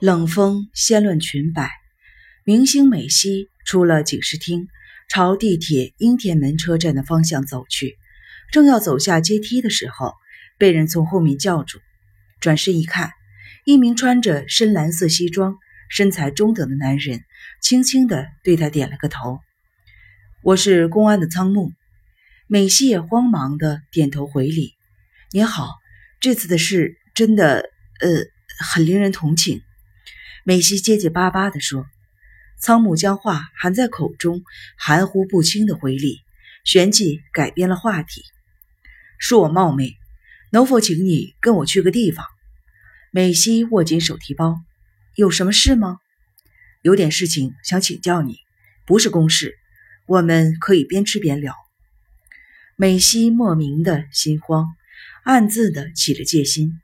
冷风掀乱裙摆，明星美希出了警视厅，朝地铁英田门车站的方向走去。正要走下阶梯的时候，被人从后面叫住。转身一看，一名穿着深蓝色西装、身材中等的男人，轻轻地对他点了个头：“我是公安的仓木。”美希也慌忙地点头回礼：“您好，这次的事真的……呃，很令人同情。”美西结结巴巴地说：“仓木将话含在口中，含糊不清的回礼，旋即改变了话题。恕我冒昧，能否请你跟我去个地方？”美西握紧手提包：“有什么事吗？有点事情想请教你，不是公事，我们可以边吃边聊。”美西莫名的心慌，暗自的起了戒心：“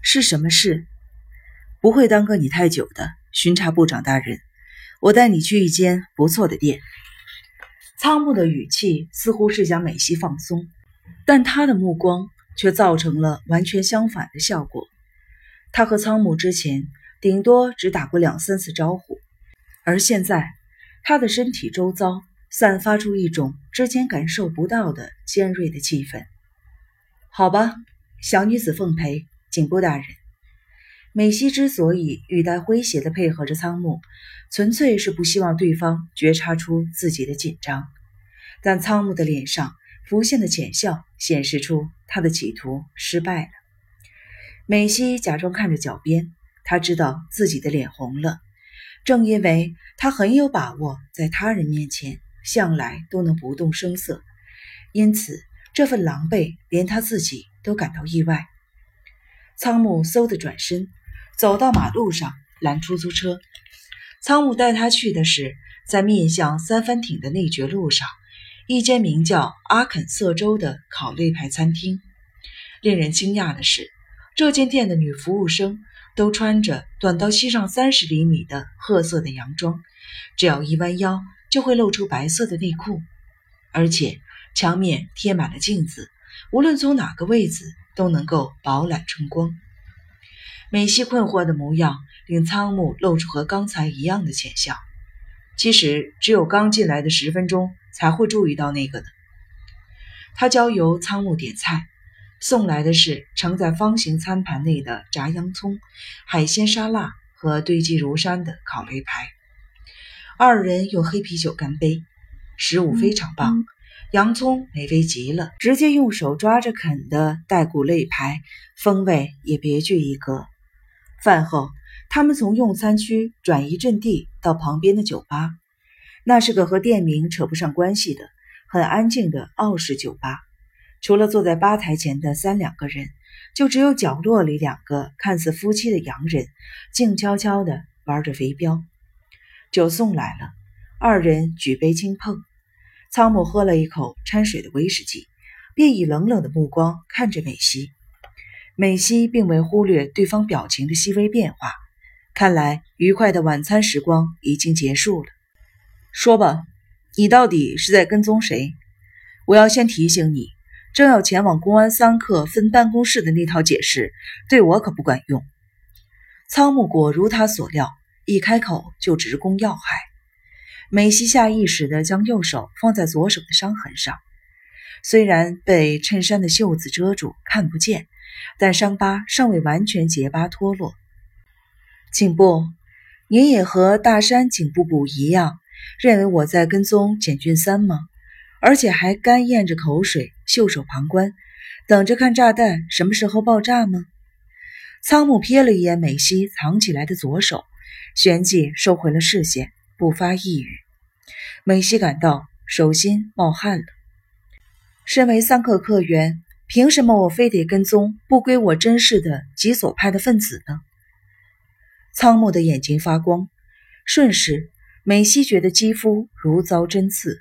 是什么事？”不会耽搁你太久的，巡查部长大人，我带你去一间不错的店。仓木的语气似乎是想美希放松，但他的目光却造成了完全相反的效果。他和仓木之前顶多只打过两三次招呼，而现在他的身体周遭散发出一种之前感受不到的尖锐的气氛。好吧，小女子奉陪，警部大人。美希之所以语带诙谐地配合着仓木，纯粹是不希望对方觉察出自己的紧张。但仓木的脸上浮现的浅笑，显示出他的企图失败了。美希假装看着脚边，他知道自己的脸红了。正因为他很有把握在他人面前向来都能不动声色，因此这份狼狈连他自己都感到意外。仓木嗖的转身。走到马路上拦出租车，仓木带他去的是在面向三番町的内绝路上一间名叫阿肯色州的烤肋排餐厅。令人惊讶的是，这间店的女服务生都穿着短到膝上三十厘米的褐色的洋装，只要一弯腰就会露出白色的内裤，而且墙面贴满了镜子，无论从哪个位置都能够饱览春光。美希困惑的模样令仓木露出和刚才一样的浅笑。其实只有刚进来的十分钟才会注意到那个呢。他交由仓木点菜，送来的是盛在方形餐盘内的炸洋葱、海鲜沙拉和堆积如山的烤肋排。二人用黑啤酒干杯，食物非常棒，洋葱美味极了，直接用手抓着啃的带骨肋排，风味也别具一格。饭后，他们从用餐区转移阵地到旁边的酒吧，那是个和店名扯不上关系的很安静的澳式酒吧。除了坐在吧台前的三两个人，就只有角落里两个看似夫妻的洋人，静悄悄地玩着飞镖。酒送来了，二人举杯轻碰。仓木喝了一口掺水的威士忌，便以冷冷的目光看着美希。美希并未忽略对方表情的细微变化，看来愉快的晚餐时光已经结束了。说吧，你到底是在跟踪谁？我要先提醒你，正要前往公安三课分办公室的那套解释，对我可不管用。仓木果如他所料，一开口就直攻要害。美希下意识地将右手放在左手的伤痕上，虽然被衬衫的袖子遮住，看不见。但伤疤尚未完全结疤脱落。警部，您也和大山警部部一样，认为我在跟踪简俊三吗？而且还干咽着口水，袖手旁观，等着看炸弹什么时候爆炸吗？仓木瞥了一眼美希藏起来的左手，旋即收回了视线，不发一语。美希感到手心冒汗了。身为三课客员。凭什么我非得跟踪不归我真视的极左派的分子呢？仓木的眼睛发光，瞬时美希觉得肌肤如遭针刺。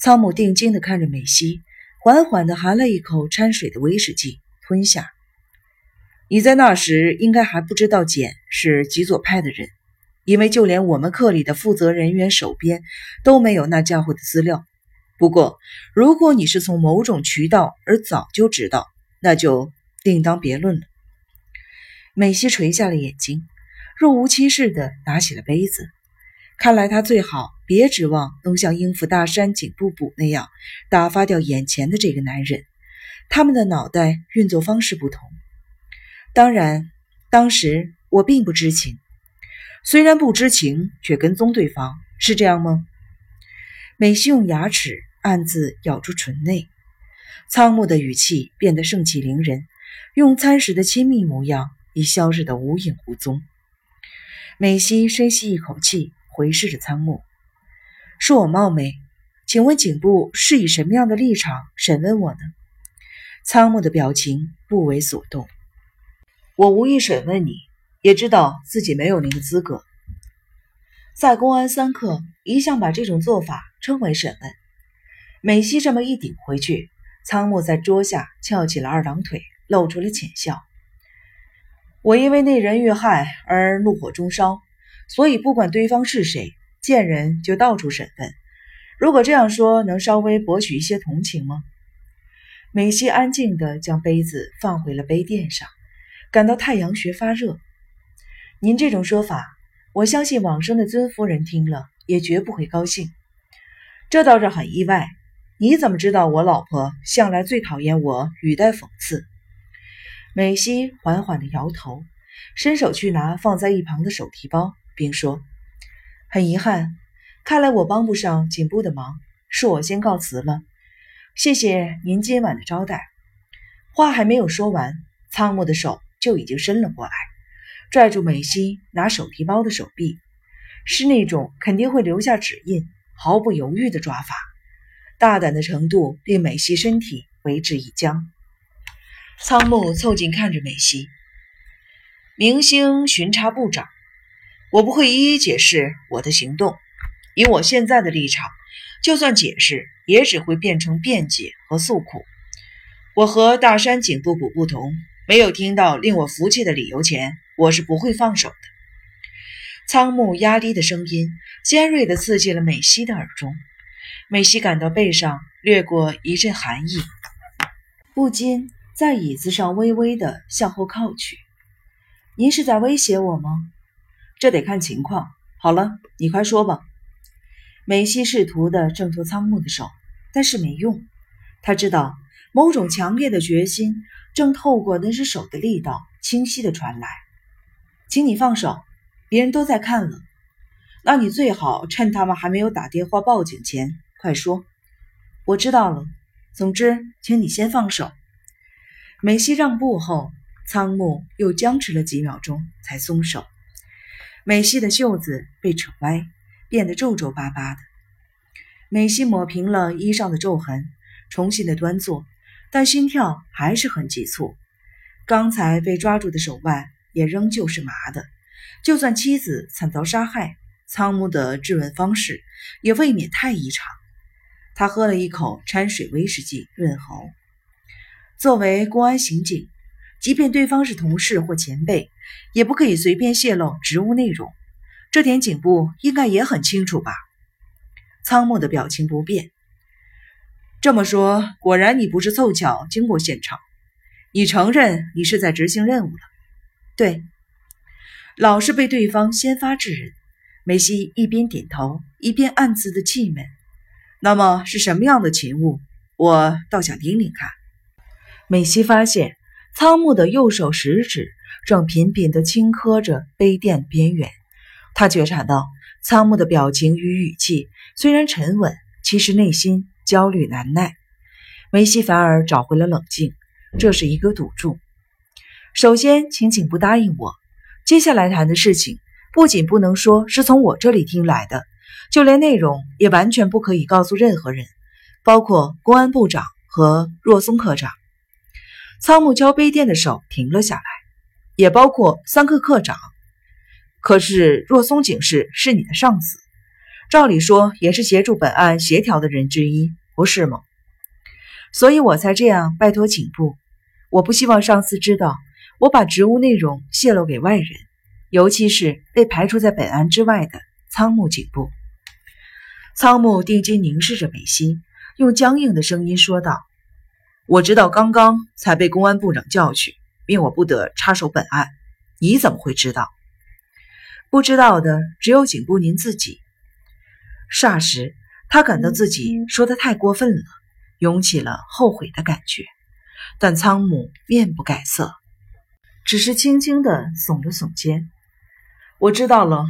仓木定睛地看着美希，缓缓地含了一口掺水的威士忌，吞下。你在那时应该还不知道简是极左派的人，因为就连我们课里的负责人员手边都没有那家伙的资料。不过，如果你是从某种渠道而早就知道，那就另当别论了。美希垂下了眼睛，若无其事地拿起了杯子。看来他最好别指望能像应付大山警部补那样打发掉眼前的这个男人。他们的脑袋运作方式不同。当然，当时我并不知情。虽然不知情，却跟踪对方，是这样吗？美希用牙齿暗自咬住唇内，仓木的语气变得盛气凌人，用餐时的亲密模样已消失得无影无踪。美希深吸一口气，回视着仓木：“恕我冒昧，请问警部是以什么样的立场审问我呢？”仓木的表情不为所动：“我无意审问你。”也知道自己没有那个资格，在公安三课一向把这种做法称为审问。美西这么一顶回去，仓木在桌下翘起了二郎腿，露出了浅笑。我因为那人遇害而怒火中烧，所以不管对方是谁，见人就到处审问。如果这样说，能稍微博取一些同情吗？美西安静地将杯子放回了杯垫上，感到太阳穴发热。您这种说法，我相信往生的尊夫人听了也绝不会高兴。这倒是很意外。你怎么知道我老婆向来最讨厌我语带讽刺？美西缓缓地摇头，伸手去拿放在一旁的手提包，并说：“很遗憾，看来我帮不上警部的忙，恕我先告辞了。谢谢您今晚的招待。”话还没有说完，仓木的手就已经伸了过来。拽住美西拿手提包的手臂，是那种肯定会留下指印、毫不犹豫的抓法，大胆的程度令美西身体为之一僵。仓木凑近看着美西，明星巡查部长，我不会一一解释我的行动。以我现在的立场，就算解释，也只会变成辩解和诉苦。我和大山警部补不同，没有听到令我服气的理由前。我是不会放手的。仓木压低的声音尖锐地刺进了美西的耳中，美西感到背上掠过一阵寒意，不禁在椅子上微微的向后靠去。您是在威胁我吗？这得看情况。好了，你快说吧。美西试图的挣脱仓木的手，但是没用。他知道某种强烈的决心正透过那只手的力道清晰的传来。请你放手，别人都在看了。那你最好趁他们还没有打电话报警前快说。我知道了。总之，请你先放手。美西让步后，仓木又僵持了几秒钟才松手。美西的袖子被扯歪，变得皱皱巴巴的。美西抹平了衣上的皱痕，重新的端坐，但心跳还是很急促。刚才被抓住的手腕。也仍旧是麻的，就算妻子惨遭杀害，仓木的质问方式也未免太异常。他喝了一口掺水威士忌润喉。作为公安刑警，即便对方是同事或前辈，也不可以随便泄露职务内容。这点警部应该也很清楚吧？仓木的表情不变。这么说，果然你不是凑巧经过现场，你承认你是在执行任务了。对，老是被对方先发制人。梅西一边点头，一边暗自的气闷。那么是什么样的勤务？我倒想听听看。美西发现仓木的右手食指正频频地轻磕着杯垫边缘，他觉察到仓木的表情与语气虽然沉稳，其实内心焦虑难耐。梅西反而找回了冷静，这是一个赌注。首先，请请不答应我。接下来谈的事情，不仅不能说是从我这里听来的，就连内容也完全不可以告诉任何人，包括公安部长和若松科长。仓木敲杯垫的手停了下来，也包括三科科长。可是若松警视是你的上司，照理说也是协助本案协调的人之一，不是吗？所以我才这样拜托警部。我不希望上司知道。我把职务内容泄露给外人，尤其是被排除在本案之外的仓木警部。仓木定睛凝视着美心，用僵硬的声音说道：“我知道刚刚才被公安部长叫去，命我不得插手本案。你怎么会知道？”不知道的只有警部您自己。霎时，他感到自己说的太过分了，涌起了后悔的感觉。但仓木面不改色，只是轻轻的耸了耸肩。我知道了，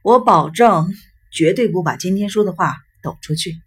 我保证绝对不把今天说的话抖出去。